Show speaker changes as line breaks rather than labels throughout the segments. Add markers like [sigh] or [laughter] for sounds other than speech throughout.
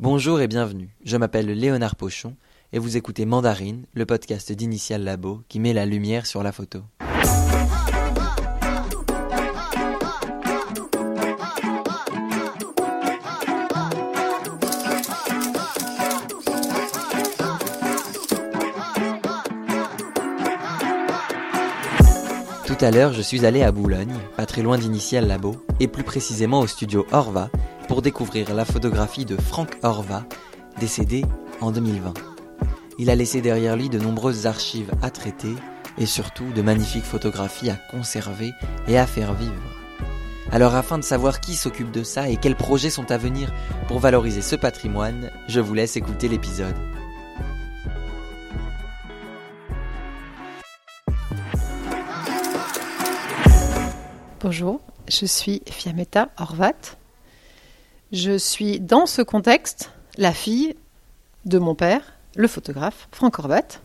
Bonjour et bienvenue, je m'appelle Léonard Pochon et vous écoutez Mandarine, le podcast d'Initial Labo qui met la lumière sur la photo. Tout à l'heure, je suis allé à Boulogne, pas très loin d'Initial Labo, et plus précisément au studio Orva, pour découvrir la photographie de Franck Orva, décédé en 2020. Il a laissé derrière lui de nombreuses archives à traiter et surtout de magnifiques photographies à conserver et à faire vivre. Alors afin de savoir qui s'occupe de ça et quels projets sont à venir pour valoriser ce patrimoine, je vous laisse écouter l'épisode.
Bonjour, je suis Fiametta Horvat. Je suis dans ce contexte la fille de mon père, le photographe Franck Horvat.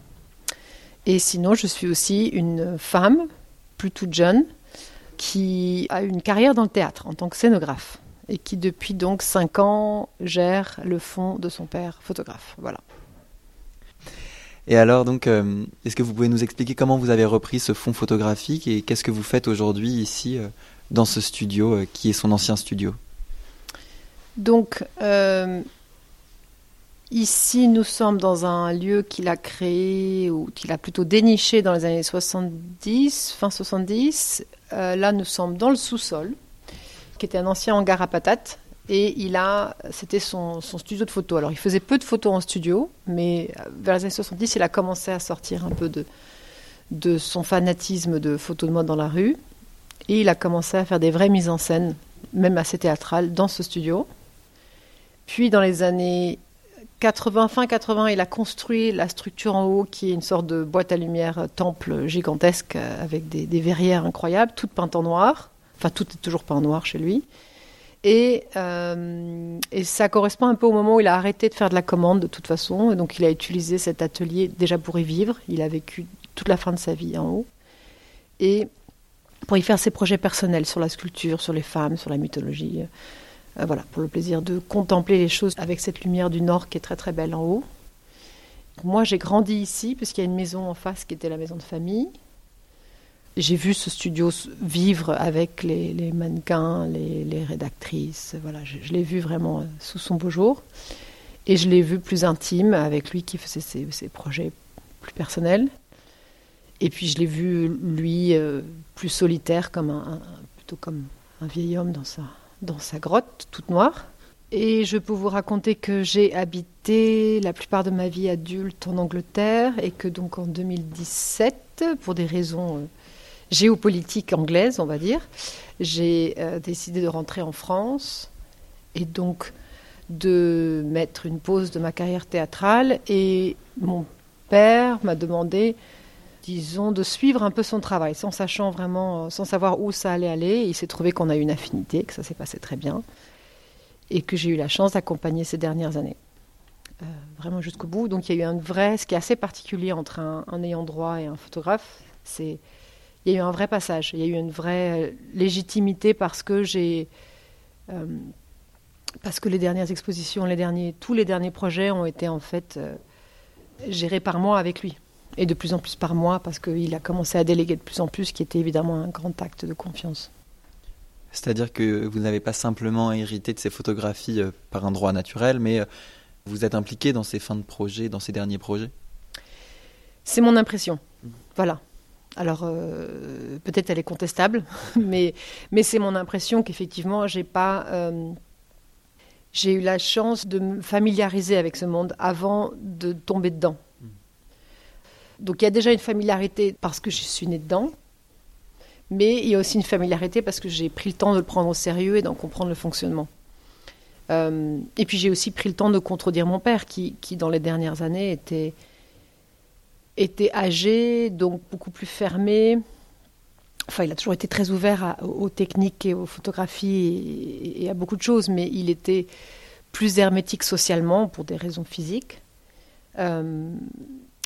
Et sinon, je suis aussi une femme, plus toute jeune, qui a une carrière dans le théâtre en tant que scénographe et qui depuis donc 5 ans gère le fonds de son père photographe. Voilà.
Et alors, donc, euh, est-ce que vous pouvez nous expliquer comment vous avez repris ce fonds photographique et qu'est-ce que vous faites aujourd'hui ici euh, dans ce studio euh, qui est son ancien studio?
Donc, euh, ici, nous sommes dans un lieu qu'il a créé ou qu'il a plutôt déniché dans les années 70, fin 70. Euh, là, nous sommes dans le sous-sol, qui était un ancien hangar à patates. Et il a, c'était son, studio de photo. Alors, il faisait peu de photos en studio, mais euh, vers les années 70, il a commencé à sortir un peu de, de son fanatisme de photos de mode dans la rue. Et il a commencé à faire des vraies mises en scène, même assez théâtrales, dans ce studio. Puis, dans les années 80, fin 80, il a construit la structure en haut, qui est une sorte de boîte à lumière euh, temple gigantesque, euh, avec des, verrières incroyables, toutes peintes en noir. Enfin, tout est toujours peint en noir chez lui. Et, euh, et, ça correspond un peu au moment où il a arrêté de faire de la commande de toute façon. Et donc il a utilisé cet atelier déjà pour y vivre. Il a vécu toute la fin de sa vie en haut. Et pour y faire ses projets personnels sur la sculpture, sur les femmes, sur la mythologie. Euh, voilà, pour le plaisir de contempler les choses avec cette lumière du nord qui est très très belle en haut. Moi j'ai grandi ici puisqu'il y a une maison en face qui était la maison de famille. J'ai vu ce studio vivre avec les, mannequins, les, rédactrices. Voilà, je, l'ai vu vraiment sous son beau jour. Et je l'ai vu plus intime avec lui qui faisait ses, projets plus personnels. Et puis je l'ai vu lui euh, plus solitaire, comme un, plutôt comme un vieil homme dans sa, dans sa grotte toute noire. Et je peux vous raconter que j'ai habité la plupart de ma vie adulte en Angleterre et que donc en 2017, pour des raisons euh, géopolitique anglaise, on va dire, j'ai euh, décidé de rentrer en France et donc de mettre une pause de ma carrière théâtrale. Et mon père m'a demandé, disons, de suivre un peu son travail, sans sachant vraiment, sans savoir où ça allait aller. Il s'est trouvé qu'on a eu une affinité, que ça s'est passé très bien, et que j'ai eu la chance d'accompagner ces dernières années. Euh, vraiment jusqu'au bout. Donc il y a eu un vrai, ce qui est assez particulier entre un, un ayant droit et un photographe, c'est il y a eu un vrai passage, il y a eu une vraie légitimité parce que j'ai euh, parce que les dernières expositions, les derniers, tous les derniers projets ont été en fait euh, gérés par moi avec lui et de plus en plus par moi parce qu'il a commencé à déléguer de plus en plus, ce qui était évidemment un grand acte de confiance.
C'est-à-dire que vous n'avez pas simplement hérité de ces photographies euh, par un droit naturel, mais vous êtes impliqué dans ces fins de projet, dans ces derniers projets?
C'est mon impression. Voilà. Alors euh, peut-être elle est contestable, [laughs] mais, mais c'est mon impression qu'effectivement j'ai pas euh, j'ai eu la chance de me familiariser avec ce monde avant de tomber dedans. Donc il y a déjà une familiarité parce que je suis née dedans, mais il y a aussi une familiarité parce que j'ai pris le temps de le prendre au sérieux et d'en comprendre le fonctionnement. Euh, et puis j'ai aussi pris le temps de contredire mon père qui, qui dans les dernières années était était âgé, donc beaucoup plus fermé. Enfin, il a toujours été très ouvert aux techniques et aux photographies et, et, à beaucoup de choses, mais il était plus hermétique socialement pour des raisons physiques. Euh,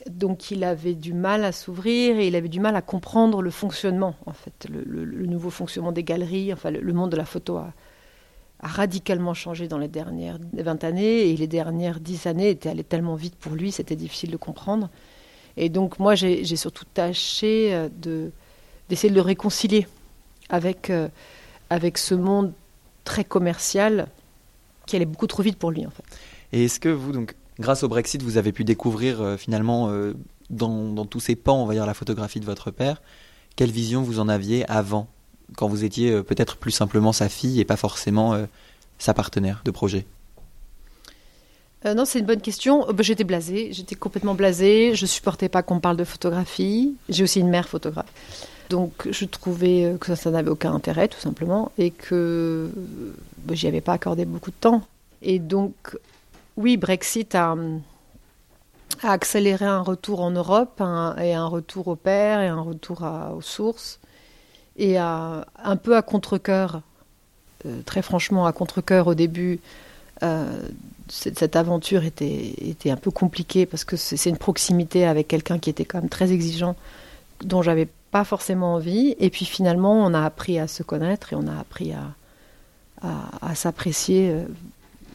donc il avait du mal à s'ouvrir et il avait du mal à comprendre le fonctionnement, en fait, le, nouveau fonctionnement des galeries, enfin le, monde de la photo a, radicalement changé dans les dernières 20 années et les dernières 10 années étaient allées tellement vite pour lui, c'était difficile de comprendre. Et donc moi j'ai surtout tâché euh, de d'essayer de le réconcilier avec, euh, avec ce monde très commercial qui allait beaucoup trop vite pour lui en fait.
Et est-ce que vous, donc, grâce au Brexit, vous avez pu découvrir euh, finalement dans, dans, tous ces pans, on va dire, la photographie de votre père Quelle vision vous en aviez avant quand vous étiez euh, peut-être plus simplement sa fille et pas forcément euh, sa partenaire de projet?
Euh, non, c'est une bonne question. Bah, j'étais blasée, j'étais complètement blasée. Je supportais pas qu'on parle de photographie. J'ai aussi une mère photographe. Donc je trouvais que ça, n'avait aucun intérêt, tout simplement, et que bah, j'y avais pas accordé beaucoup de temps. Et donc, oui, Brexit a, accéléré un retour en Europe et un retour au père et un retour aux sources et un peu à contre-coeur, euh, très franchement à contre-coeur au début, euh, cette, aventure était, était un peu compliquée parce que c'est une proximité avec quelqu'un qui était quand même très exigeant, dont j'avais pas forcément envie. Et puis finalement, on a appris à se connaître et on a appris à, à, s'apprécier. Euh,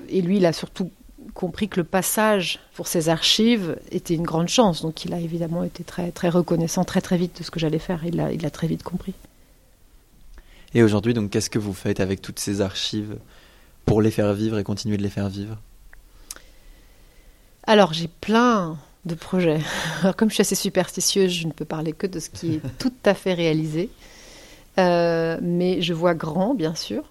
et lui, il a surtout compris que le passage pour ses archives était une grande chance. Donc il a évidemment été très, très reconnaissant très très vite de ce que j'allais faire. Il l'a il a très vite compris.
Et aujourd'hui, donc, qu'est-ce que vous faites avec toutes ces archives pour les faire vivre et continuer de les faire vivre?
Alors, j'ai plein de projets. [laughs] Alors, comme je suis assez superstitieuse, je ne peux parler que de ce qui est [laughs] tout à fait réalisé. Euh, mais je vois grand, bien sûr.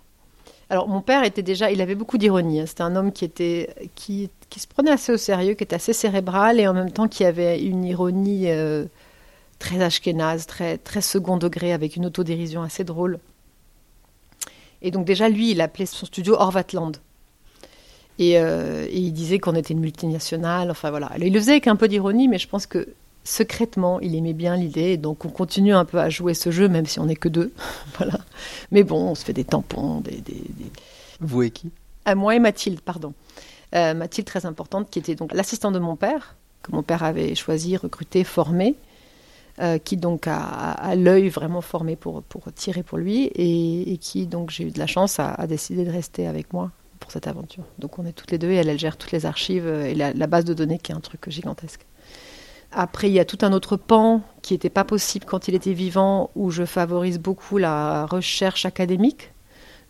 Alors, mon père était déjà, il avait beaucoup d'ironie. Hein. C'était un homme qui était, qui, qui, se prenait assez au sérieux, qui était assez cérébral et en même temps qui avait une ironie euh, très ashkénaze, très, très second degré, avec une autodérision assez drôle. Et donc déjà, lui, il appelait son studio Orvatland. Et, euh, et il disait qu'on était une multinationale. Enfin voilà. il le faisait avec un peu d'ironie, mais je pense que secrètement, il aimait bien l'idée. Donc on continue un peu à jouer ce jeu, même si on n'est que deux. [laughs] voilà. Mais bon, on se fait des tampons. Des, des,
Vous et qui?
Euh, Moi et Mathilde, pardon. Euh, Mathilde, très importante, qui était donc l'assistante de mon père, que mon père avait choisi, recruté, formé. Euh, qui donc a, l'œil vraiment formé pour, pour tirer pour lui et, qui donc j'ai eu de la chance a, décidé de rester avec moi pour cette aventure. Donc on est toutes les deux et elle, elle gère toutes les archives et la, base de données qui est un truc gigantesque. Après, il y a tout un autre pan qui n'était pas possible quand il était vivant, où je favorise beaucoup la recherche académique.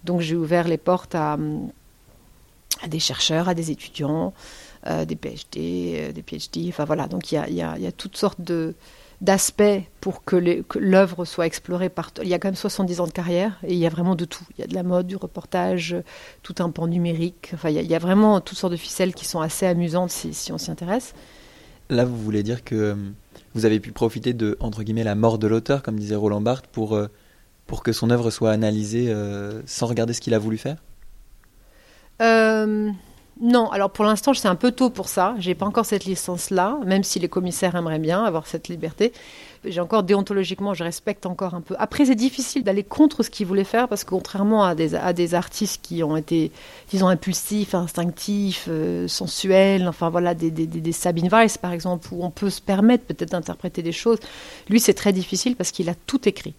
Donc j'ai ouvert les portes à, des chercheurs, à des étudiants, euh, des PhD, euh, des PhD. Enfin voilà, donc il y a, toutes sortes d'aspects pour que l'œuvre soit explorée par. Il y a quand même 70 ans de carrière et il y a vraiment de tout. Il y a de la mode, du reportage, tout un pan numérique. Enfin, il y a, vraiment toutes sortes de ficelles qui sont assez amusantes si, on s'y intéresse.
Là, vous voulez dire que euh, vous avez pu profiter de la mort de l'auteur, comme disait Roland Barthes, pour euh, pour que son œuvre soit analysée euh, sans regarder ce qu'il a voulu faire?
Non, alors pour l'instant, c'est un peu tôt pour ça. J'ai pas encore cette licence-là, même si les commissaires aimeraient bien avoir cette liberté. J'ai encore déontologiquement, je respecte encore un peu. Après, c'est difficile d'aller contre ce qu'ils voulaient faire parce que contrairement à des, à des artistes qui ont été, disons, impulsifs, instinctifs, euh, sensuels, enfin voilà, des, des, des, Sabine Weiss par exemple, où on peut se permettre peut-être d'interpréter des choses. Lui, c'est très difficile parce qu'il a tout écrit.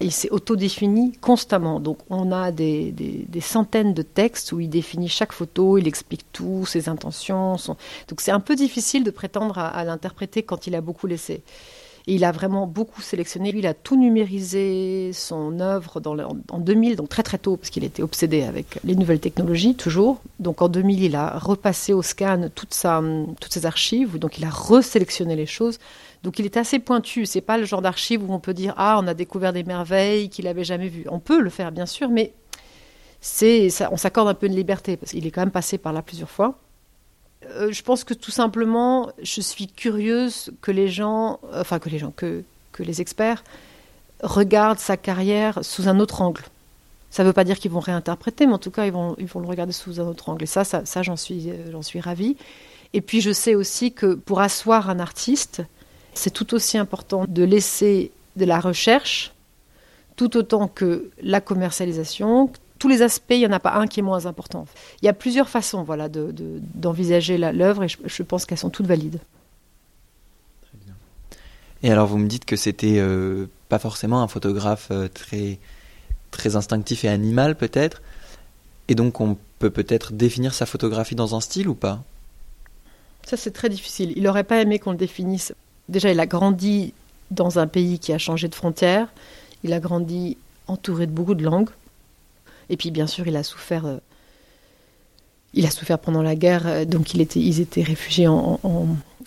Et il s'est autodéfini constamment. Donc on a des, des, centaines de textes où il définit chaque photo, il explique tout, ses intentions. Donc c'est un peu difficile de prétendre à, l'interpréter quand il a beaucoup laissé. Il a vraiment beaucoup sélectionné. Lui, il a tout numérisé son œuvre en 2000, donc très très tôt, parce qu'il était obsédé avec les nouvelles technologies, toujours. Donc en 2000, il a repassé au scan toutes ses archives, donc il a resélectionné les choses. Donc il est assez pointu. C'est pas le genre d'archive où on peut dire ah on a découvert des merveilles qu'il n'avait jamais vues. On peut le faire bien sûr, mais c'est on s'accorde un peu de liberté parce qu'il est quand même passé par là plusieurs fois. Euh, je pense que tout simplement, je suis curieuse que les gens, enfin que les gens, que, que les experts regardent sa carrière sous un autre angle. Ça ne veut pas dire qu'ils vont réinterpréter, mais en tout cas, ils vont, ils vont le regarder sous un autre angle. Et ça, ça, ça j'en suis, j'en suis ravie. Et puis, je sais aussi que pour asseoir un artiste, c'est tout aussi important de laisser de la recherche, tout autant que la commercialisation. Tous les aspects, il n'y en a pas un qui est moins important. Il y a plusieurs façons voilà, d'envisager de, l'œuvre et je, pense qu'elles sont toutes valides.
Très bien. Et alors vous me dites que c'était euh, pas forcément un photographe euh, très, très instinctif et animal peut-être. Et donc on peut peut-être définir sa photographie dans un style ou pas?
Ça c'est très difficile. Il n'aurait pas aimé qu'on le définisse. Déjà, il a grandi dans un pays qui a changé de frontière. Il a grandi entouré de beaucoup de langues. Et puis bien sûr, il a souffert. Euh, il a souffert pendant la guerre, euh, donc ils étaient réfugiés en,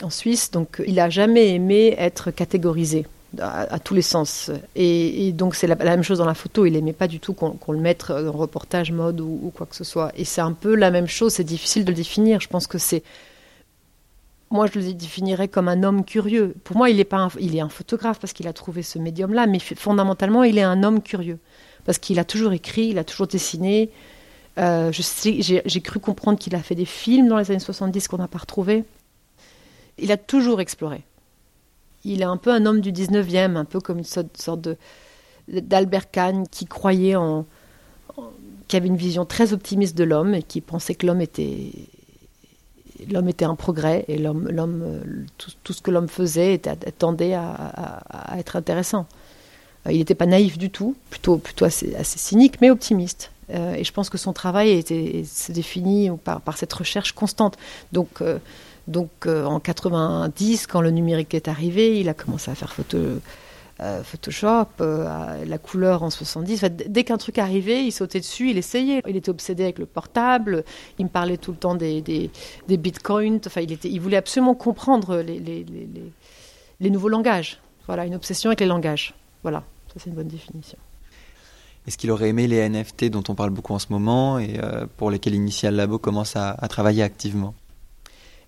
Suisse. Donc il n'a jamais aimé être catégorisé à, tous les sens. Et, donc c'est la, même chose dans la photo. Il n'aimait pas du tout qu'on le mette en reportage mode ou, quoi que ce soit. Et c'est un peu la même chose. C'est difficile de le définir. Je pense que c'est moi, je le définirais comme un homme curieux. Pour moi, il est, pas il est un photographe parce qu'il a trouvé ce médium-là, mais fondamentalement, il est un homme curieux. Parce qu'il a toujours écrit, il a toujours dessiné. Euh, j'ai cru comprendre qu'il a fait des films dans les années 70 qu'on n'a pas retrouvés. Il a toujours exploré. Il est un peu un homme du 19e, un peu comme une sorte, d'Albert Kahn qui croyait en, qui avait une vision très optimiste de l'homme et qui pensait que l'homme était l'homme était un progrès et l'homme, euh, tout, ce que l'homme faisait était, tendait à, être intéressant. Euh, il n'était pas naïf du tout, plutôt, plutôt assez, cynique, mais optimiste. Euh, et je pense que son travail était, se définit par, cette recherche constante. Donc, donc en 90, quand le numérique est arrivé, il a commencé à faire photo, euh, Photoshop, euh, la couleur en 70. dès qu'un truc arrivait, il sautait dessus, il essayait. Il était obsédé avec le portable, il me parlait tout le temps des, des, bitcoins. Enfin, il, était, il voulait absolument comprendre les, les, les, les, nouveaux langages. Voilà, une obsession avec les langages. Voilà, ça c'est une bonne définition.
Est-ce qu'il aurait aimé les NFT dont on parle beaucoup en ce moment et euh, pour lesquels Initial Labo commence à travailler activement?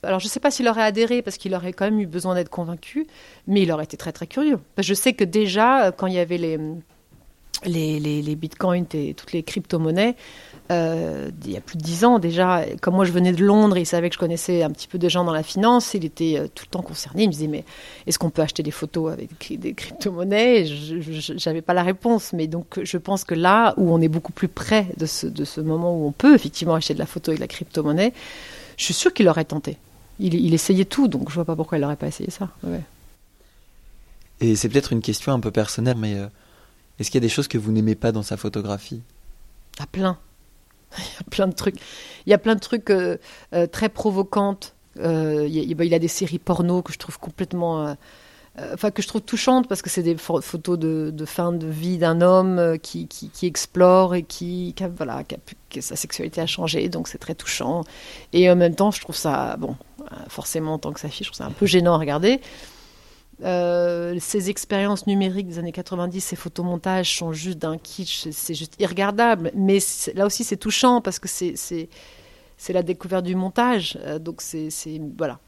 Alors je ne sais pas s'il aurait adhéré parce qu'il aurait quand même eu besoin d'être convaincu, mais il aurait été très très curieux. je sais que déjà, euh, quand il y avait les, les, les, bitcoins et toutes les crypto-monnaies, euh, il y a plus de dix ans déjà, comme moi je venais de Londres, il savait que je connaissais un petit peu de gens dans la finance, il était euh, tout le temps concerné. Il me disait mais est-ce qu'on peut acheter des photos avec des crypto-monnaies? Je n'avais pas la réponse, mais donc je pense que là où on est beaucoup plus près de ce, de ce moment où on peut effectivement acheter de la photo avec la crypto-monnaie, je suis sûre qu'il aurait tenté il, essayait tout, donc je vois pas pourquoi il n'aurait pas essayé ça.
Et c'est peut-être une question un peu personnelle, mais euh, est-ce qu'il y a des choses que vous n'aimez pas dans sa photographie?
Il y a plein. [laughs] Il y a plein de trucs. Il y a plein de trucs euh, euh, très provocantes. Il, il, a des séries porno que je trouve complètement euh, enfin que je trouve touchante parce que c'est des photos de, fin de vie d'un homme euh, qui, qui, explore et qui, voilà que sa sexualité a changé donc c'est très touchant et en même temps je trouve ça bon euh, forcément en tant que sa fille je trouve ça un peu gênant à regarder ces expériences numériques des années 90 ces photomontages sont juste d'un kitsch c'est juste irregardable mais là aussi c'est touchant parce que c'est la découverte du montage donc c'est voilà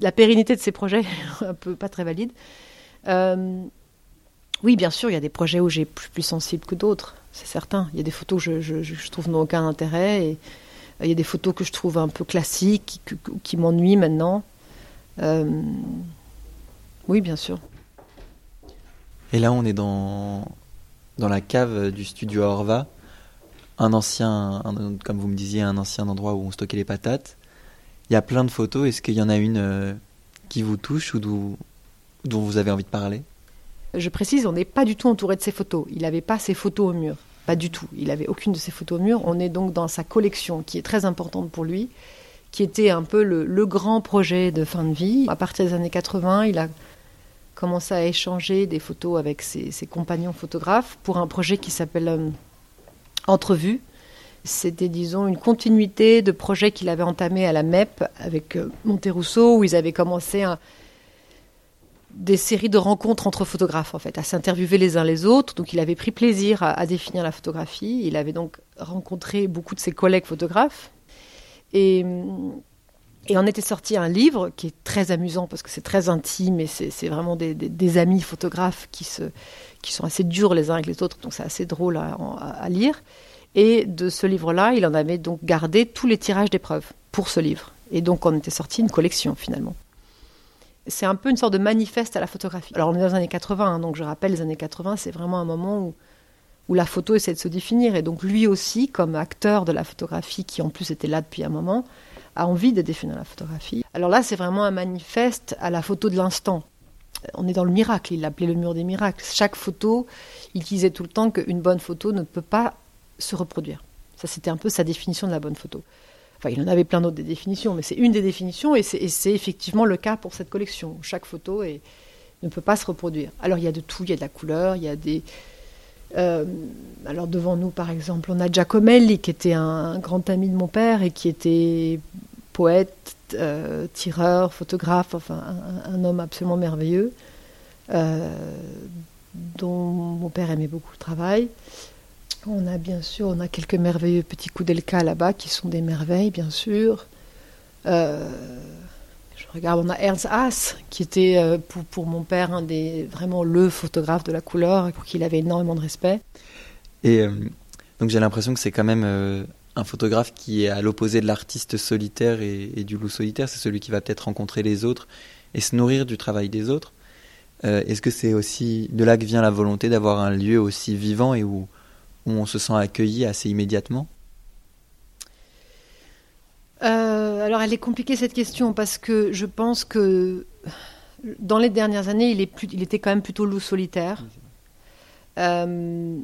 la pérennité de ces projets [laughs] un peu pas très valide. Euh, oui, bien sûr, il y a des projets où j'ai plus, sensible que d'autres, c'est certain. Il y a des photos que je, trouve n'ont aucun intérêt et euh, il y a des photos que je trouve un peu classiques, qui, m'ennuient maintenant. Euh, oui, bien sûr.
Et là, on est dans, dans la cave du studio Orva, un ancien, comme vous me disiez, un ancien endroit où on stockait les patates. Il y a plein de photos. Est-ce qu'il y en a une euh, qui vous touche ou dont, vous avez envie de parler?
Je précise, on n'est pas du tout entouré de ces photos. Il n'avait pas ces photos au mur. Pas du tout. Il n'avait aucune de ces photos au mur. On est donc dans sa collection qui est très importante pour lui, qui était un peu le, grand projet de fin de vie. À partir des années 80, il a commencé à échanger des photos avec ses, compagnons photographes pour un projet qui s'appelle euh, Entrevue, c'était, disons, une continuité de projets qu'il avait entamé à la MEP avec euh, Monterousseau, où ils avaient commencé des séries de rencontres entre photographes, en fait, à s'interviewer les uns les autres. Donc, il avait pris plaisir à, définir la photographie. Il avait donc rencontré beaucoup de ses collègues photographes. Et, et en était sorti un livre qui est très amusant parce que c'est très intime et c'est vraiment des, amis photographes qui, se, qui sont assez durs les uns avec les autres. Donc, c'est assez drôle à lire. Et de ce livre-là, il en avait donc gardé tous les tirages d'épreuves pour ce livre. Et donc on était sorti une collection finalement. C'est un peu une sorte de manifeste à la photographie. Alors on est dans les années 80, hein, donc je rappelle, les années 80, c'est vraiment un moment où, où la photo essaie de se définir. Et donc lui aussi, comme acteur de la photographie, qui en plus était là depuis un moment, a envie de définir la photographie. Alors là, c'est vraiment un manifeste à la photo de l'instant. On est dans le miracle, il l'appelait le mur des miracles. Chaque photo, il disait tout le temps qu'une bonne photo ne peut pas se reproduire. Ça, c'était un peu sa définition de la bonne photo. Enfin, il en avait plein d'autres des définitions, mais c'est une des définitions et c'est effectivement le cas pour cette collection. Chaque photo ne peut pas se reproduire. Alors, il y a de tout, il y a de la couleur, il y a des. Euh, alors, devant nous, par exemple, on a Giacomelli, qui était un, grand ami de mon père et qui était poète, euh, tireur, photographe, enfin, un, homme absolument merveilleux, euh, dont mon père aimait beaucoup le travail. On a bien sûr, on a quelques merveilleux petits coups d'Elka là-bas qui sont des merveilles, bien sûr. Euh, regarde, on a Ernst Haas qui était euh, pour, mon père un des vraiment le photographe de la couleur et pour qui il avait énormément de respect.
Et euh, donc j'ai l'impression que c'est quand même un photographe qui est à l'opposé de l'artiste solitaire et, du loup solitaire. C'est celui qui va peut-être rencontrer les autres et se nourrir du travail des autres. Est-ce que c'est aussi de là que vient la volonté d'avoir un lieu aussi vivant et où on se sent accueilli assez immédiatement?
Euh, Alors elle est compliquée cette question parce que je pense que dans les dernières années, il, était quand même plutôt loup solitaire. Euh,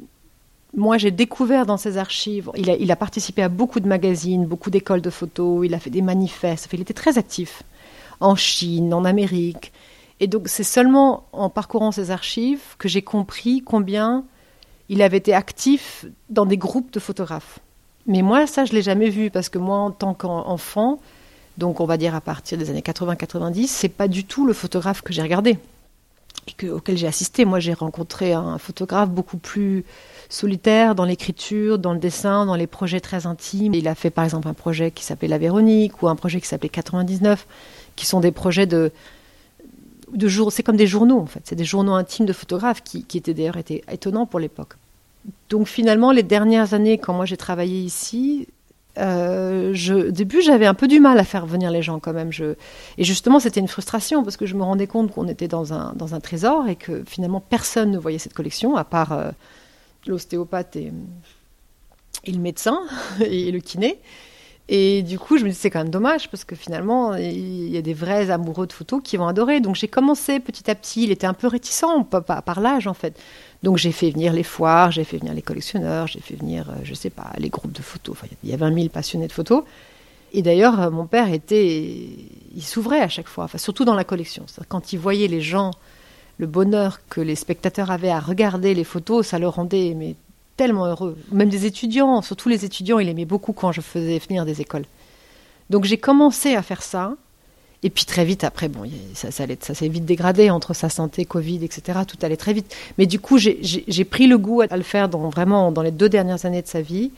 moi, j'ai découvert dans ses archives, il a, il a, participé à beaucoup de magazines, beaucoup d'écoles de photos, il a fait des manifestes, il était très actif en Chine, en Amérique. Et donc, c'est seulement en parcourant ses archives que j'ai compris combien il avait été actif dans des groupes de photographes. Mais moi, ça, je l'ai jamais vu parce que moi, en tant qu'enfant, donc on va dire à partir des années 80-90, c'est pas du tout le photographe que j'ai regardé et auquel j'ai assisté. Moi, j'ai rencontré un photographe beaucoup plus solitaire dans l'écriture, dans le dessin, dans les projets très intimes. Il a fait par exemple un projet qui s'appelait La Véronique ou un projet qui s'appelait 99, qui sont des projets de de c'est comme des journaux en fait, c'est des journaux intimes de photographes qui, étaient d'ailleurs étonnants pour l'époque. Donc finalement, les dernières années, quand moi j'ai travaillé ici, euh, au début j'avais un peu du mal à faire venir les gens quand même. Et justement, c'était une frustration parce que je me rendais compte qu'on était dans un, dans un trésor et que finalement personne ne voyait cette collection à part euh, l'ostéopathe et, le médecin [laughs] et le kiné. Et du coup, je me dis c'est quand même dommage parce que finalement, il y a des vrais amoureux de photos qui vont adorer. Donc j'ai commencé petit à petit. Il était un peu réticent par, l'âge en fait. Donc j'ai fait venir les foires, j'ai fait venir les collectionneurs, j'ai fait venir, euh, je sais pas, les groupes de photos. Enfin, il y a 20 000 passionnés de photos. Et d'ailleurs, euh, mon père était, il s'ouvrait à chaque fois, surtout dans la collection. Quand il voyait les gens, le bonheur que les spectateurs avaient à regarder les photos, ça le rendait tellement heureux. Même des étudiants, surtout les étudiants, il aimait beaucoup quand je faisais venir des écoles. Donc j'ai commencé à faire ça. Et puis très vite après, bon, ça, s'est vite dégradé entre sa santé, Covid, etc. Tout allait très vite. Mais du coup, j'ai pris le goût à le faire dans, vraiment dans les deux dernières années de sa vie.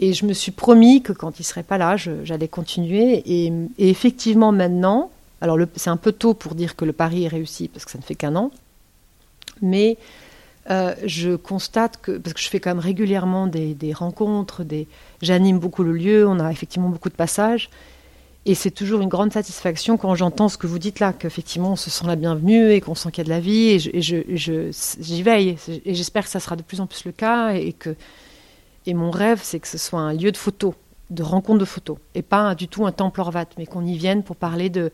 Et je me suis promis que quand il serait pas là, j'allais continuer. Et, effectivement, maintenant, alors c'est un peu tôt pour dire que le pari est réussi parce que ça ne fait qu'un an. Mais euh, je constate que, parce que je fais quand même régulièrement des, rencontres, des, j'anime beaucoup le lieu, on a effectivement beaucoup de passages, et c'est toujours une grande satisfaction quand j'entends ce que vous dites là, qu'effectivement on se sent la bienvenue et qu'on sent qu'il y a de la vie, et, j'y veille, et j'espère que ça sera de plus en plus le cas, et que et mon rêve, c'est que ce soit un lieu de photos, de rencontre de photos, et pas du tout un temple Orvat, mais qu'on y vienne pour parler de,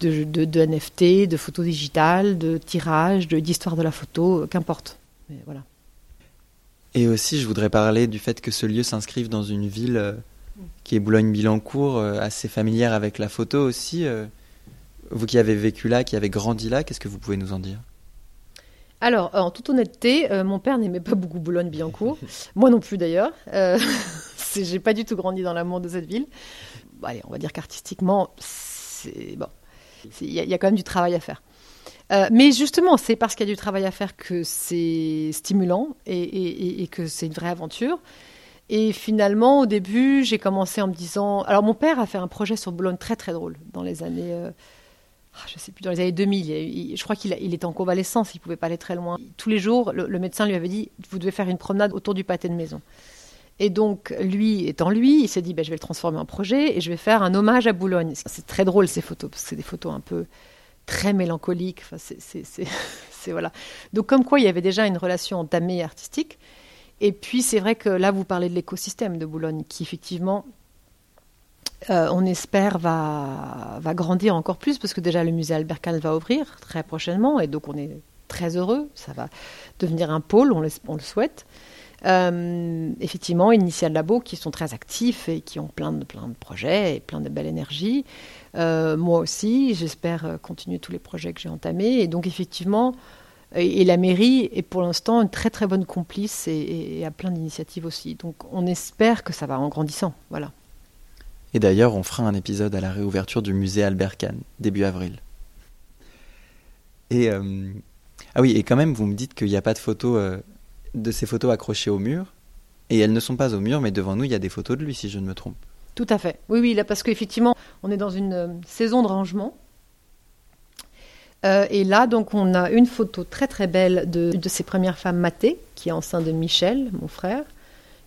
de, NFT, de photos digitales, de tirage, d'histoire de la photo, qu'importe. Voilà.
Et aussi, je voudrais parler du fait que ce lieu s'inscrive dans une ville euh, qui est Boulogne-Billancourt, euh, assez familière avec la photo aussi. Euh. vous qui avez vécu là, qui avez grandi là, qu'est-ce que vous pouvez nous en dire?
Alors, en toute honnêteté, mon père n'aimait pas beaucoup Boulogne-Billancourt. [laughs] Moi non plus d'ailleurs. [laughs] J'ai pas du tout grandi dans l'amour de cette ville. allez, on va dire qu'artistiquement, c'est bon. Il y, a quand même du travail à faire. Euh, mais justement, c'est parce qu'il y a du travail à faire que c'est stimulant et, que c'est une vraie aventure. Et finalement, au début, j'ai commencé en me disant. Alors, mon père a fait un projet sur Boulogne très très drôle dans les années. Euh, ah, sais plus, dans les années 2000. je crois qu'il il était en convalescence, il pouvait pas aller très loin. Tous les jours, le, médecin lui avait dit Vous devez faire une promenade autour du pâté de maison. Et donc, lui étant lui, il s'est dit ben, Je vais le transformer en projet et je vais faire un hommage à Boulogne. C'est très drôle ces photos, parce que c'est des photos un peu très mélancolique. Enfin, [laughs] c'est voilà. Donc comme quoi il y avait déjà une relation entamée artistique. Et puis c'est vrai que là vous parlez de l'écosystème de Boulogne qui effectivement euh, on espère va, va grandir encore plus parce que déjà le musée Albert Kahn va ouvrir très prochainement et donc on est très heureux. Ça va devenir un pôle, on le, souhaite. Euh, effectivement, Initial Labo, qui sont très actifs et qui ont plein de, plein de projets et plein de belle énergie. Euh, moi aussi, j'espère continuer tous les projets que j'ai entamés. Et donc, effectivement, et, la mairie est pour l'instant une très très bonne complice et, a plein d'initiatives aussi. Donc, on espère que ça va en grandissant. Voilà.
Et d'ailleurs, on fera un épisode à la réouverture du musée Albert Kahn, début avril. Et euh, ah oui, et quand même, vous me dites qu'il n'y a pas de photos euh, de ces photos accrochées au mur. Et elles ne sont pas au mur, mais devant nous, il y a des photos de lui, si je ne me trompe.
Tout à fait. Oui, oui, là, parce qu'effectivement, on est dans une euh, saison de rangement. Et là, donc, on a une photo très très belle de, de ses premières femmes matées, qui est enceinte de Michel, mon frère,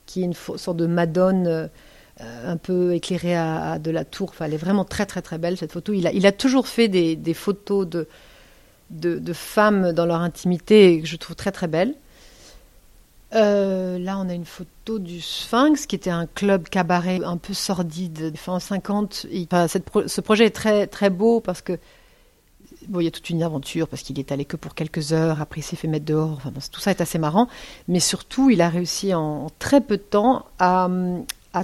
qui est une sorte de Madone un peu éclairée à, de la tour. Enfin, elle est vraiment très très très belle cette photo. Il a, il a toujours fait des, des photos de, de, femmes dans leur intimité que je trouve très très belle. Euh, là, on a une photo du Sphinx, qui était un club cabaret un peu sordide des fin 50. ce projet est très, très beau parce que il y a toute une aventure, parce qu'il est allé que pour quelques heures, après il s'est fait mettre dehors. Tout ça est assez marrant. Mais surtout, il a réussi en, très peu de temps à,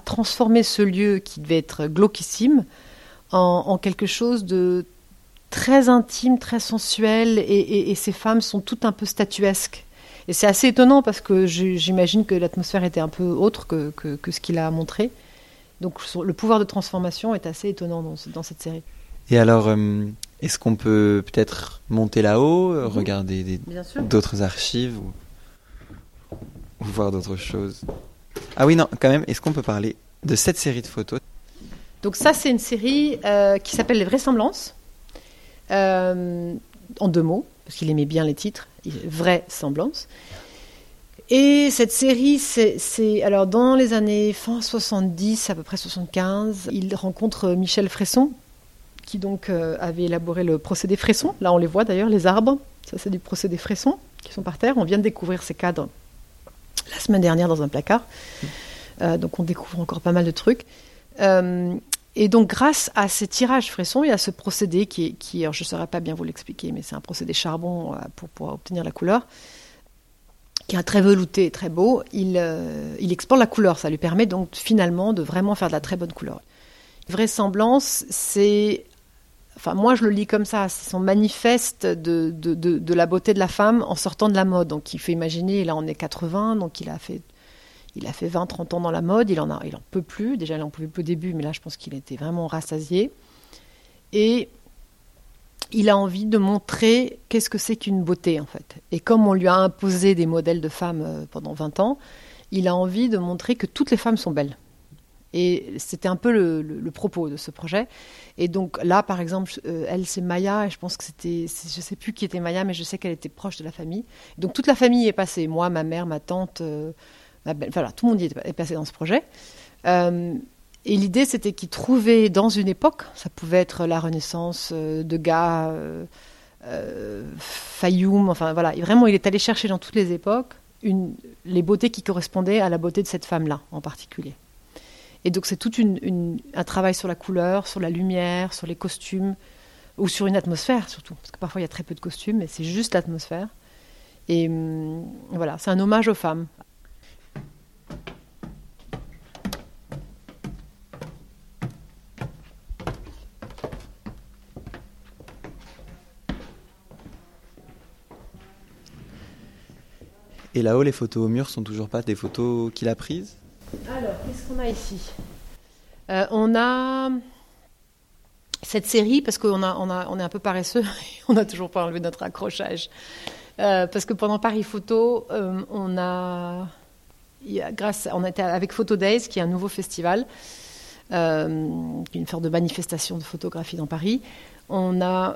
transformer ce lieu qui devait être glauquissime en, quelque chose de très intime, très sensuelle, et, ces femmes sont toutes un peu statuesques. Et c'est assez étonnant parce que j'imagine que l'atmosphère était un peu autre que, ce qu'il a montré. Donc le pouvoir de transformation est assez étonnant dans, cette série.
Et alors, euh, est-ce qu'on peut peut-être monter là-haut, euh, regarder d'autres archives ou, voir d'autres choses? Ah oui, non, quand même, est-ce qu'on peut parler de cette série de photos?
Donc ça, c'est une série euh, qui s'appelle Les Vraisemblances. Euh, en deux mots, parce qu'il aimait bien les titres, vraie semblance. Et cette série, c'est alors dans les années fin 70, à peu près 75, il rencontre Michel Fresson, qui donc euh, avait élaboré le procédé Fresson. Là, on les voit d'ailleurs, les arbres. Ça, c'est du procédé Fresson qui sont par terre. On vient de découvrir ces cadres la semaine dernière dans un placard. Euh, donc, on découvre encore pas mal de trucs. Et donc, grâce à ces tirages frissons et à ce procédé qui, qui je ne saurais pas bien vous l'expliquer, mais c'est un procédé charbon euh, pour pouvoir obtenir la couleur, qui est très velouté et très beau, il, euh, il exporte la couleur. Ça lui permet donc finalement de vraiment faire de la très bonne couleur. Vraisemblance, c'est moi je le lis comme ça, c'est son manifeste de, de, la beauté de la femme en sortant de la mode. Donc il fait imaginer, là on est 80, donc il a fait il a fait 20-30 ans dans la mode, il en, a, il en peut plus. Déjà, il en pouvait plus au début, mais là, je pense qu'il était vraiment rassasié. Et il a envie de montrer qu'est-ce que c'est qu'une beauté, en fait. Et comme on lui a imposé des modèles de femmes euh, pendant 20 ans, il a envie de montrer que toutes les femmes sont belles. Et c'était un peu le, propos de ce projet. Et donc là, par exemple, euh, elle, c'est Maya, et je pense que c'était, je sais plus qui était Maya, mais je sais qu'elle était proche de la famille. Donc toute la famille est passée, moi, ma mère, ma tante, euh, voilà, tout le monde est passé dans ce projet. Euh, et l'idée, c'était qu'il trouvait dans une époque, ça pouvait être la Renaissance, euh, de Degas, euh, Fayoum, enfin voilà, vraiment, il est allé chercher dans toutes les époques les beautés qui correspondaient à la beauté de cette femme-là en particulier. Et donc, c'est tout un travail sur la couleur, sur la lumière, sur les costumes, ou sur une atmosphère surtout, parce que parfois il y a très peu de costumes, mais c'est juste l'atmosphère. Et hum, voilà, c'est un hommage aux femmes,
Et là-haut, les photos au mur sont toujours pas des photos qu'il a prises?
Qu'est-ce qu'on a ici? Euh, On a cette série, parce qu'on a, on a, on est un peu paresseux, [laughs] on n'a toujours pas enlevé notre accrochage. Euh, parce que pendant Paris Photo, euh, on a, grâce, on était avec Photo Days, qui est un nouveau festival, une sorte de manifestation de photographie dans Paris. On a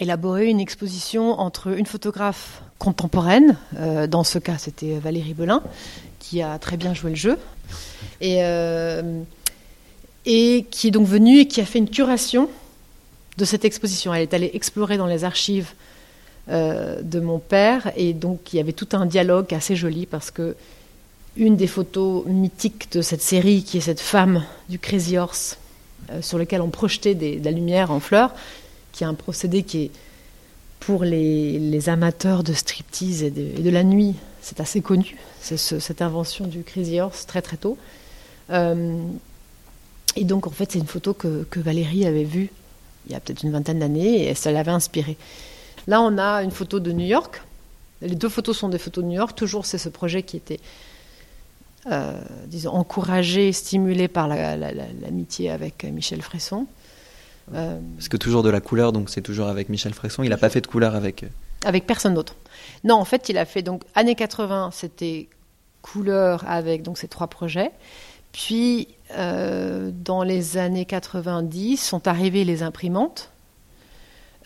élaboré une exposition entre une photographe contemporaine, euh, dans ce cas c'était Valérie Belin, qui a très bien joué le jeu, et, euh, et qui est donc venue et qui a fait une curation de cette exposition. Elle est allée explorer dans les archives euh, de mon père, et donc il y avait tout un dialogue assez joli parce que une des photos mythiques de cette série, qui est cette femme du Crazy Horse, sur lequel on projetait de la lumière en fleurs, qui est un procédé qui est pour les, amateurs de striptease et de, la nuit, c'est assez connu, cette invention du Crazy Horse très très tôt. Euh, et donc en fait c'est une photo que, Valérie avait vue il y a peut-être une vingtaine d'années et ça l'avait inspirée. Là on a une photo de New York. Les deux photos sont des photos de New York. Toujours c'est ce projet qui était euh, disons, encouragé, stimulé par l'amitié avec Michel Fresson.
Euh, Parce que toujours de la couleur, donc c'est toujours avec Michel Fresson. Il n'a pas fait de couleur avec.
Avec personne d'autre. Non, en fait, il a fait donc années 80, c'était couleur avec donc ces trois projets. Puis euh, dans les années 90 sont arrivées les imprimantes.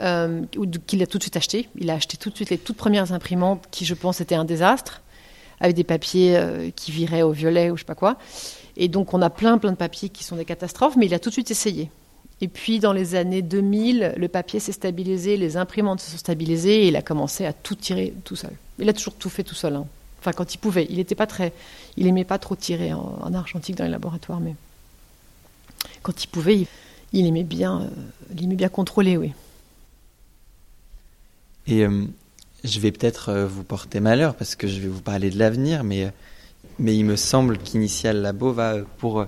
Euh, qu'il a tout de suite acheté. Il a acheté tout de suite les toutes premières imprimantes qui, je pense, étaient un désastre, avec des papiers euh, qui viraient au violet ou je sais pas quoi. Et donc, on a plein, plein de papiers qui sont des catastrophes, mais il a tout de suite essayé. Et puis dans les années 2000, le papier s'est stabilisé, les imprimantes se sont stabilisées et il a commencé à tout tirer tout seul. Il a toujours tout fait tout seul. Hein. Enfin, quand il pouvait. Il n'était pas trop tirer en, argentique dans les laboratoires, mais quand il pouvait, il, aimait bien, euh, il aimait bien contrôler, oui.
Et euh, je vais peut-être euh, vous porter malheur parce que je vais vous parler de l'avenir, mais mais il me semble qu'Initial Labo va pour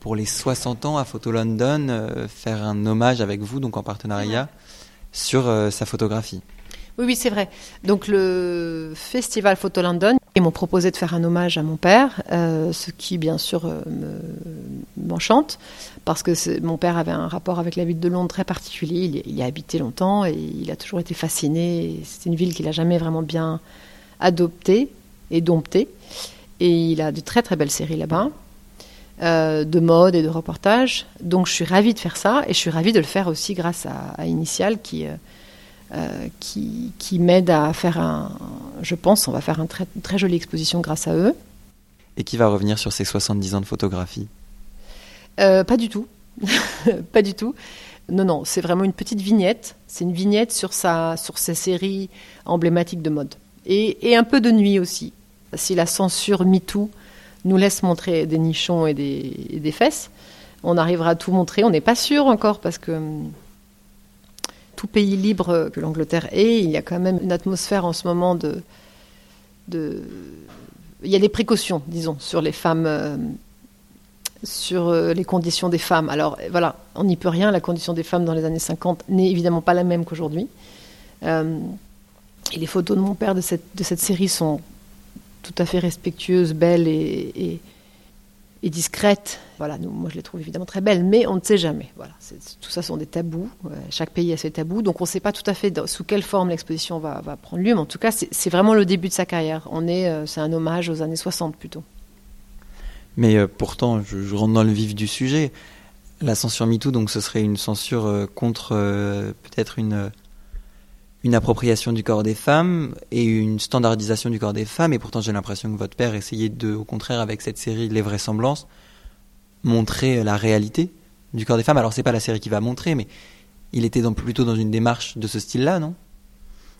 pour les 60 ans à Photo London euh, faire un hommage avec vous, donc en partenariat, sur euh, sa photographie.
Oui, oui, c'est vrai. Donc le festival Photo London, ils m'ont proposé de faire un hommage à mon père, euh, ce qui bien sûr m'enchante, parce que mon père avait un rapport avec la ville de Londres très particulier. Il, y a habité longtemps et il a toujours été fasciné. C'est une ville qu'il a jamais vraiment bien adoptée et domptée. Et il a de très très belles séries là-bas. Euh, de mode et de reportage. Donc je suis ravie de faire ça et je suis ravie de le faire aussi grâce à, Initial qui, euh, euh, qui, qui m'aide à faire un. Je pense, on va faire une très, très jolie exposition grâce à eux.
Et qui va revenir sur ses 70 ans de photographie?
Pas du tout. [laughs] pas du tout. Non, non, c'est vraiment une petite vignette. C'est une vignette sur, sa, sur ses séries emblématiques de mode. Et, et un peu de nuit aussi. Si la censure MeToo nous laisse montrer des nichons et des, fesses. On arrivera à tout montrer. On n'est pas sûr encore parce que hum, tout pays libre que l'Angleterre est, il y a quand même une atmosphère en ce moment de, il y a des précautions, disons, sur les femmes, euh, sur euh, les conditions des femmes. Alors voilà, on n'y peut rien. La condition des femmes dans les années 50 n'est évidemment pas la même qu'aujourd'hui. Euh, et les photos de mon père de cette série sont tout à fait respectueuse, belle et, discrète. Voilà, moi je les trouve évidemment très belles, mais on ne sait jamais. Voilà, tout ça sont des tabous. Euh, chaque pays a ses tabous, donc on ne sait pas tout à fait sous quelle forme l'exposition va, prendre lieu. Mais en tout cas, c'est vraiment le début de sa carrière. On est, euh, c'est un hommage aux années 60 plutôt.
Mais euh, pourtant, je, je, rentre dans le vif du sujet. La censure MeToo, donc ce serait une censure contre peut-être une une appropriation du corps des femmes et une standardisation du corps des femmes. Et pourtant, j'ai l'impression que votre père essayait de, au contraire, avec cette série Les Vraisemblances, montrer la réalité du corps des femmes. Alors, c'est pas la série qui va montrer, mais il était dans, plutôt dans une démarche de ce style-là, non?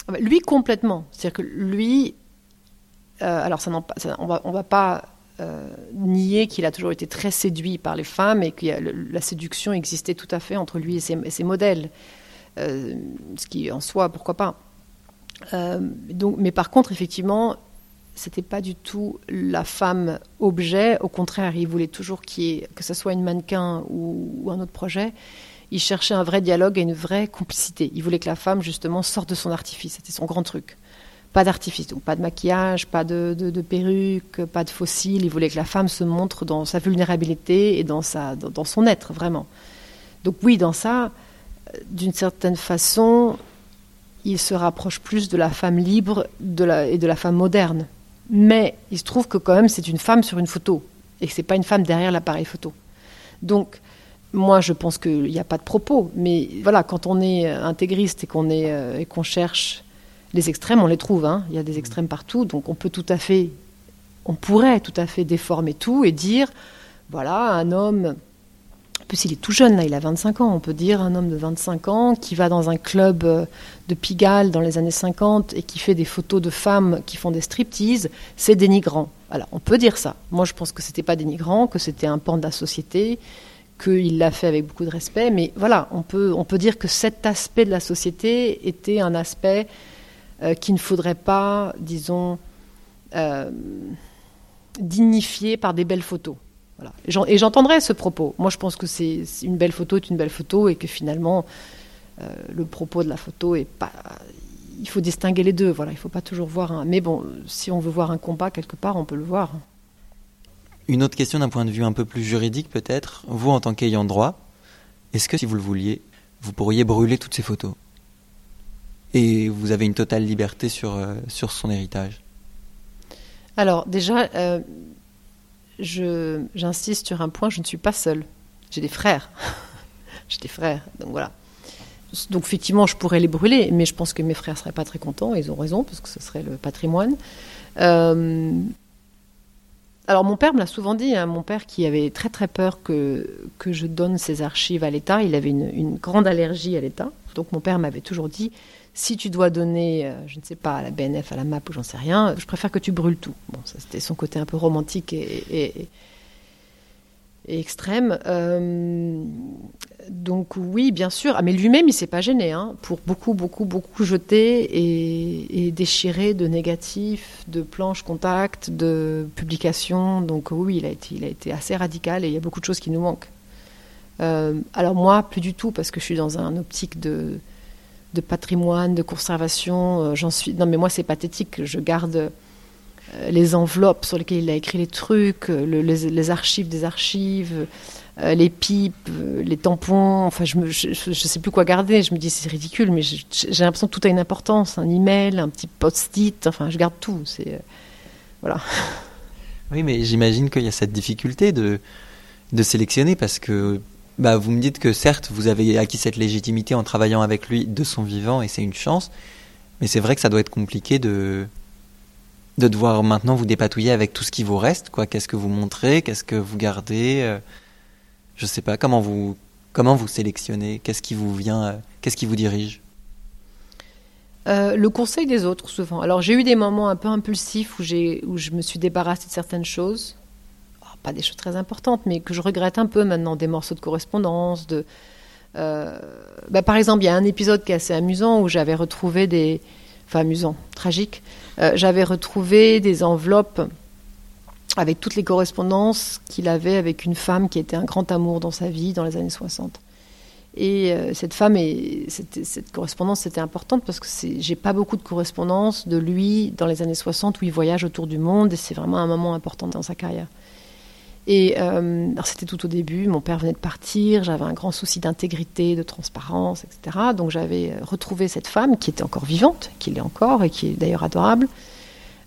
Ah bah, Lui, complètement. C'est-à-dire que lui, euh, alors ça, ça, on va, on va pas euh, nier qu'il a toujours été très séduit par les femmes et que la séduction existait tout à fait entre lui et ses, et ses modèles. Euh, ce qui en soi, pourquoi pas. Euh, donc, mais par contre, effectivement, c'était pas du tout la femme objet. Au contraire, il voulait toujours que ce soit une mannequin ou, un autre projet, il cherchait un vrai dialogue et une vraie complicité. Il voulait que la femme, justement, sorte de son artifice. C'était son grand truc. Pas d'artifice, donc pas de maquillage, pas de, de, perruque, pas de fossiles. Il voulait que la femme se montre dans sa vulnérabilité et dans, sa, dans son être, vraiment. Donc oui, dans ça, d'une certaine façon, il se rapproche plus de la femme libre et de la femme moderne. Mais il se trouve que quand même c'est une femme sur une photo et que c'est pas une femme derrière l'appareil photo. Donc moi je pense qu'il n'y a pas de propos, mais voilà quand on est intégriste et qu'on est euh, cherche les extrêmes, on les trouve. Hein. Il y a des extrêmes partout, donc on peut tout à fait, on pourrait tout à fait déformer tout et dire voilà un homme plus il est tout jeune, là, il a 25 ans, on peut dire, un homme de 25 ans qui va dans un club euh, de Pigalle dans les années 50 et qui fait des photos de femmes qui font des striptease, c'est dénigrant. Alors, on peut dire ça. Moi, je pense que c'était pas dénigrant, que c'était un pan de la société, qu'il l'a fait avec beaucoup de respect, mais voilà, on peut, on peut dire que cet aspect de la société était un aspect euh, qu'il ne faudrait pas, disons, dignifié par des belles photos. Voilà. Et j'entendrai ce propos. Moi, je pense que c'est une belle photo est une belle photo et que finalement, le propos de la photo est pas. Il faut distinguer les deux. Voilà, il ne faut pas toujours voir un. Mais bon, si on veut voir un combat quelque part, on peut le voir.
Une autre question d'un point de vue un peu plus juridique peut-être. Vous, en tant qu'ayant droit, est-ce que si vous le vouliez, vous pourriez brûler toutes ces photos? Et vous avez une totale liberté sur, euh, sur son héritage?
Alors déjà, euh, j'insiste sur un point, je ne suis pas seule. J'ai des frères. [laughs] J'ai des frères, donc voilà. Donc effectivement, je pourrais les brûler, mais je pense que mes frères seraient pas très contents. Ils ont raison parce que ce serait le patrimoine. Euh, alors mon père me l'a souvent dit, hein, mon père qui avait très très peur que, que je donne ses archives à l'État, il avait une, grande allergie à l'État. Donc mon père m'avait toujours dit, si tu dois donner, euh, je ne sais pas, à la BNF, à la MAP ou j'en sais rien, je préfère que tu brûles tout. Bon, ça c'était son côté un peu romantique et, extrême. Euh, donc oui, bien sûr. Ah, mais lui-même, il s'est pas gêné hein, pour beaucoup, beaucoup, beaucoup jeter et, déchirer de négatifs, de planches contact, de publications. Donc oui, il a été, il a été assez radical et il y a beaucoup de choses qui nous manquent. Euh, alors moi, plus du tout, parce que je suis dans un optique de, de patrimoine, de conservation. Euh, j'en suis. Non, mais moi, c'est pathétique. Je garde euh, les enveloppes sur lesquelles il a écrit les trucs, euh, les, archives des archives, les pipes, les tampons. Enfin, je ne sais plus quoi garder. Je me dis c'est ridicule, mais j'ai l'impression que tout a une importance. Un email, un petit post-it. Enfin, je garde tout. C'est voilà.
Oui, mais j'imagine qu'il y a cette difficulté de de sélectionner parce que bah, vous me dites que certes vous avez acquis cette légitimité en travaillant avec lui de son vivant et c'est une chance, mais c'est vrai que ça doit être compliqué de de devoir maintenant vous dépatouiller avec tout ce qui vous reste, quoi. Qu'est-ce que vous montrez, qu'est-ce que vous gardez, euh, je sais pas. Comment vous comment vous sélectionnez, qu'est-ce qui vous vient, euh, qu'est-ce qui vous dirige?
Euh, le conseil des autres, souvent. Alors, j'ai eu des moments un peu impulsifs où, où je me suis débarrassée de certaines choses. Pas des choses très importantes, mais que je regrette un peu maintenant, des morceaux de correspondance. De, bah, par exemple, il y a un épisode qui est assez amusant où j'avais retrouvé des, enfin amusant, tragique, euh, j'avais retrouvé des enveloppes avec toutes les correspondances qu'il avait avec une femme qui était un grand amour dans sa vie dans les années 60. Et euh, cette femme, et cette, correspondance, c'était importante parce que j'ai pas beaucoup de correspondance de lui dans les années 60 où il voyage autour du monde et c'est vraiment un moment important dans sa carrière. Et euh, c'était tout au début, mon père venait de partir, j'avais un grand souci d'intégrité, de transparence, etc. Donc j'avais euh, retrouvé cette femme qui était encore vivante, qui l'est encore et qui est d'ailleurs adorable.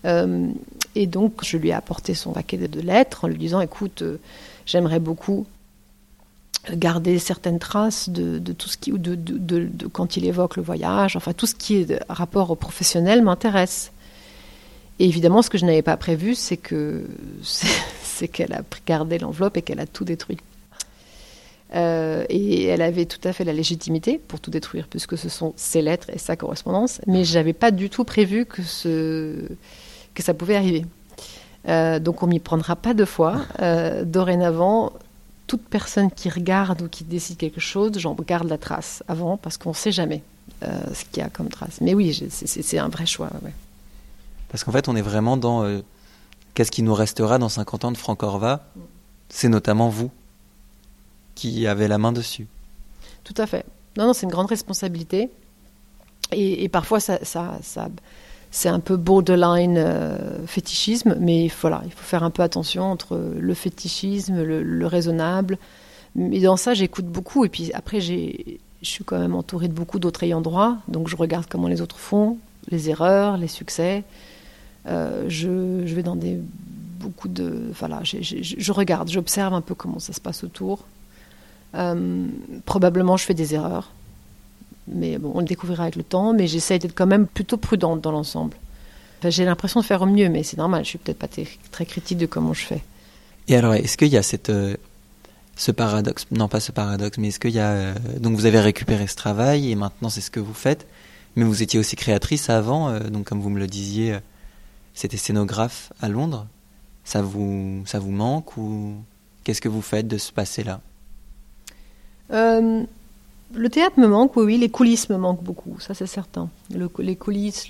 Euh, et donc je lui ai apporté son paquet de lettres en lui disant, écoute, j'aimerais beaucoup garder certaines traces de, tout ce qui, de, de, quand il évoque le voyage, enfin tout ce qui est rapport au professionnel m'intéresse. Et évidemment, ce que je n'avais pas prévu, c'est que [laughs] c'est qu'elle a gardé l'enveloppe et qu'elle a tout détruit. Euh, et elle avait tout à fait la légitimité pour tout détruire, puisque ce sont ses lettres et sa correspondance. Mais je n'avais pas du tout prévu que ça pouvait arriver. Euh, donc on m'y prendra pas deux fois. Euh, dorénavant, toute personne qui regarde ou qui décide quelque chose, j'en garde la trace avant, parce qu'on ne sait jamais ce qu'il y a comme trace. Mais oui, c'est un vrai choix.
Parce qu'en fait, on est vraiment dans qu'est-ce qui nous restera dans 50 ans de Franck Orva? C'est notamment vous qui avez la main dessus.
Tout à fait. Non, non, c'est une grande responsabilité. Et, parfois, ça, ça, c'est un peu borderline euh, fétichisme, mais il faut faire un peu attention entre le fétichisme, le, raisonnable. Mais dans ça, j'écoute beaucoup. Et puis après, je suis quand même entourée de beaucoup d'autres ayants droit, donc je regarde comment les autres font, les erreurs, les succès. Euh, je, vais dans des beaucoup de voilà je regarde j'observe un peu comment ça se passe autour. Euh, probablement je fais des erreurs. Mais bon on le découvrira avec le temps mais j'essaie d'être quand même plutôt prudente dans l'ensemble. J'ai l'impression de faire au mieux mais c'est normal je suis peut-être pas très critique de comment je fais.
Et alors est-ce qu'il y a cette euh, ce paradoxe non pas ce paradoxe mais est-ce qu'il y a donc vous avez récupéré ce travail et maintenant c'est ce que vous faites mais vous étiez aussi créatrice avant donc comme vous me le disiez c'était scénographe à Londres. Ça vous, manque ou qu'est-ce que vous faites de ce passé-là?
Euh, Le théâtre me manque, oui, Les coulisses me manquent beaucoup, ça c'est certain. les coulisses,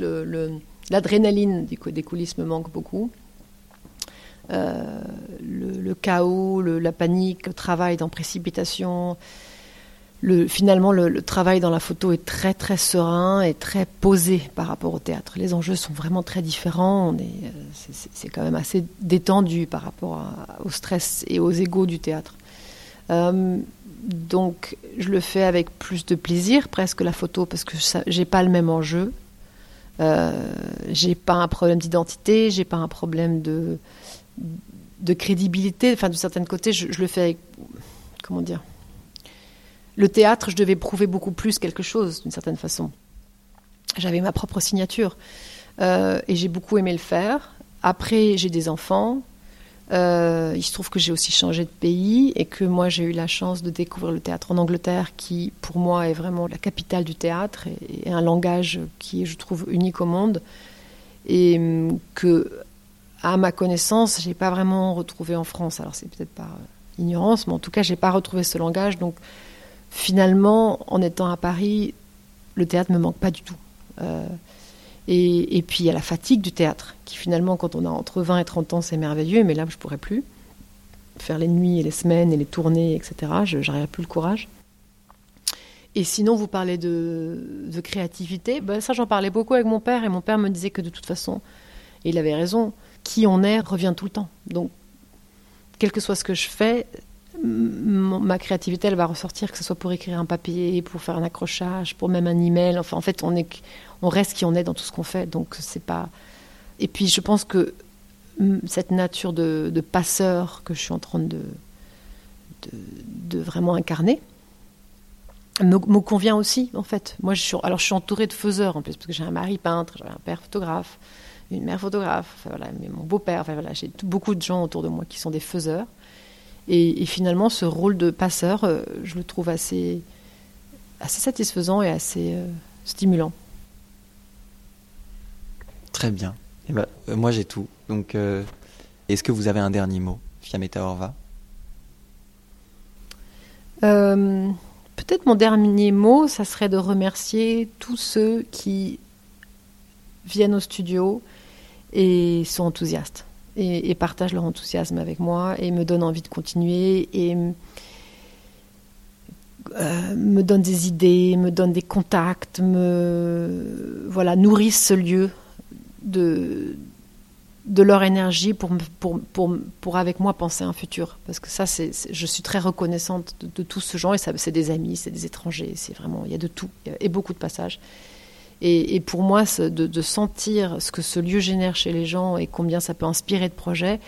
l'adrénaline des coulisses me manque beaucoup. Euh, le, chaos, la panique, le travail dans précipitation. Le, finalement, le, travail dans la photo est très très serein et très posé par rapport au théâtre. Les enjeux sont vraiment très différents. Euh, c'est, quand même assez détendu par rapport au stress et aux égaux du théâtre. Euh, donc, je le fais avec plus de plaisir, presque la photo, parce que j'ai pas le même enjeu. Euh, j'ai pas un problème d'identité, j'ai pas un problème de de crédibilité. Enfin, de certains côtés, je, le fais avec. Comment dire Le théâtre, je devais prouver beaucoup plus quelque chose, d'une certaine façon. J'avais ma propre signature. Euh, et j'ai beaucoup aimé le faire. Après, j'ai des enfants. Euh, il se trouve que j'ai aussi changé de pays et que moi j'ai eu la chance de découvrir le théâtre en Angleterre qui pour moi est vraiment la capitale du théâtre et, un langage qui est je trouve unique au monde et hum, que à ma connaissance, j'ai pas vraiment retrouvé en France. Alors c'est peut-être par euh, ignorance, mais en tout cas, j'ai pas retrouvé ce langage. Donc finalement, en étant à Paris, le théâtre me manque pas du tout. Euh, et, puis il y a la fatigue du théâtre, qui finalement, quand on a entre 20 et 30 ans, c'est merveilleux, mais là, je pourrais plus faire les nuits et les semaines et les tournées, etc. Je n'aurais plus le courage. Et sinon, vous parlez de, créativité. Ben, ça, j'en parlais beaucoup avec mon père, et mon père me disait que de toute façon, et il avait raison, qui on est revient tout le temps. Donc, quel que soit ce que je fais, ma créativité, elle va ressortir, que ce soit pour écrire un papier, pour faire un accrochage, pour même un email. Enfin, en fait, on, est, on reste qui on est dans tout ce qu'on fait. Donc, c'est pas. Et puis, je pense que cette nature de, passeur que je suis en train de, de, vraiment incarner me, convient aussi, en fait. Moi, alors, je suis entourée de faiseurs, en plus, parce que j'ai un mari peintre, j'ai un père photographe une mère photographe, voilà, mais mon beau-père, voilà, j'ai beaucoup de gens autour de moi qui sont des faiseurs. Et, finalement, ce rôle de passeur, euh, je le trouve assez, assez satisfaisant et assez euh, stimulant.
Très bien. Eh ben, euh, moi, j'ai tout. Donc, est-ce que vous avez un dernier mot, Fiametta Orva
Peut-être mon dernier mot, ça serait de remercier tous ceux qui viennent au studio, et sont enthousiastes et, partagent leur enthousiasme avec moi et me donnent envie de continuer et euh, me donnent des idées, me donnent des contacts, me voilà nourrissent ce lieu de de leur énergie pour, pour, pour, pour, avec moi penser un futur. Parce que ça, c'est, je suis très reconnaissante de, de tous ce gens, et ça, c'est des amis, c'est des étrangers, c'est vraiment, il y a de tout, et beaucoup de passages. Et, pour moi, de, sentir ce que ce lieu génère chez les gens et combien ça peut inspirer de projets,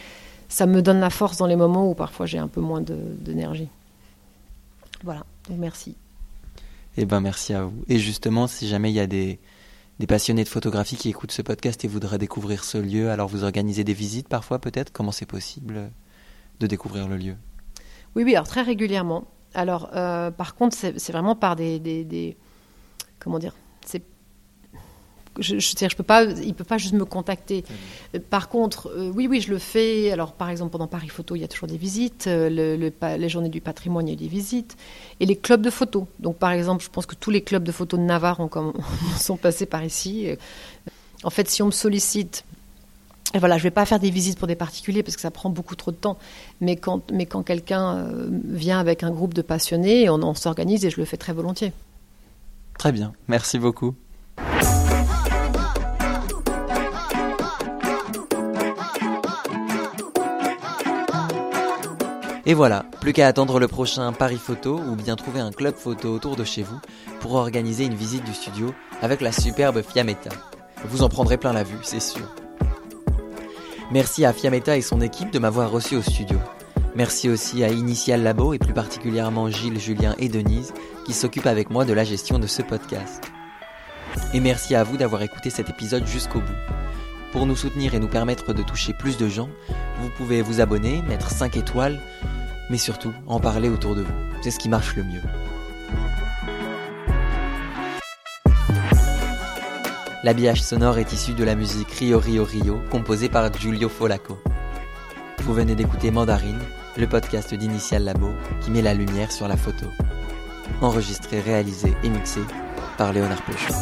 ça me donne la force dans les moments où parfois j'ai un peu moins d'énergie. Voilà, donc merci.
Eh ben merci à vous. Et justement, si jamais il y a des, des passionnés de photographie qui écoutent ce podcast et voudraient découvrir ce lieu, alors vous organisez des visites parfois peut-être? Comment c'est possible de découvrir le lieu?
Oui, oui, alors très régulièrement. Alors, euh, par contre, c'est vraiment par des, des, des comment dire, c'est je, je, je peux pas, il peut pas juste me contacter. Par contre, euh, oui, oui, je le fais. Alors, par exemple, pendant Paris Photo, il y a toujours des visites. Euh, le, les journées du patrimoine, il y a des visites. Et les clubs de photo. Donc, par exemple, je pense que tous les clubs de photo de Navarre ont comme, [laughs] sont passés par ici. En fait, si on me sollicite, et voilà, je vais pas faire des visites pour des particuliers parce que ça prend beaucoup trop de temps. Mais quand, mais quand quelqu'un euh, vient avec un groupe de passionnés, on, on s'organise et je le fais très volontiers.
Très bien, merci beaucoup. Et voilà, plus qu'à attendre le prochain Paris Photo ou bien trouver un club photo autour de chez vous pour organiser une visite du studio avec la superbe Fiametta. Vous en prendrez plein la vue, c'est sûr. Merci à Fiametta et son équipe de m'avoir reçu au studio. Merci aussi à Initial Labo et plus particulièrement Gilles, Julien et Denise qui s'occupent avec moi de la gestion de ce podcast. Et merci à vous d'avoir écouté cet épisode jusqu'au bout. Pour nous soutenir et nous permettre de toucher plus de gens, vous pouvez vous abonner, mettre 5 étoiles, mais surtout en parler autour de vous. C'est ce qui marche le mieux. L'habillage sonore est issu de la musique Rio Rio Rio, composée par Giulio Folaco. Vous venez d'écouter Mandarine, le podcast d'Initial Labo qui met la lumière sur la photo. Enregistré, réalisé et mixé par Léonard Peuchon.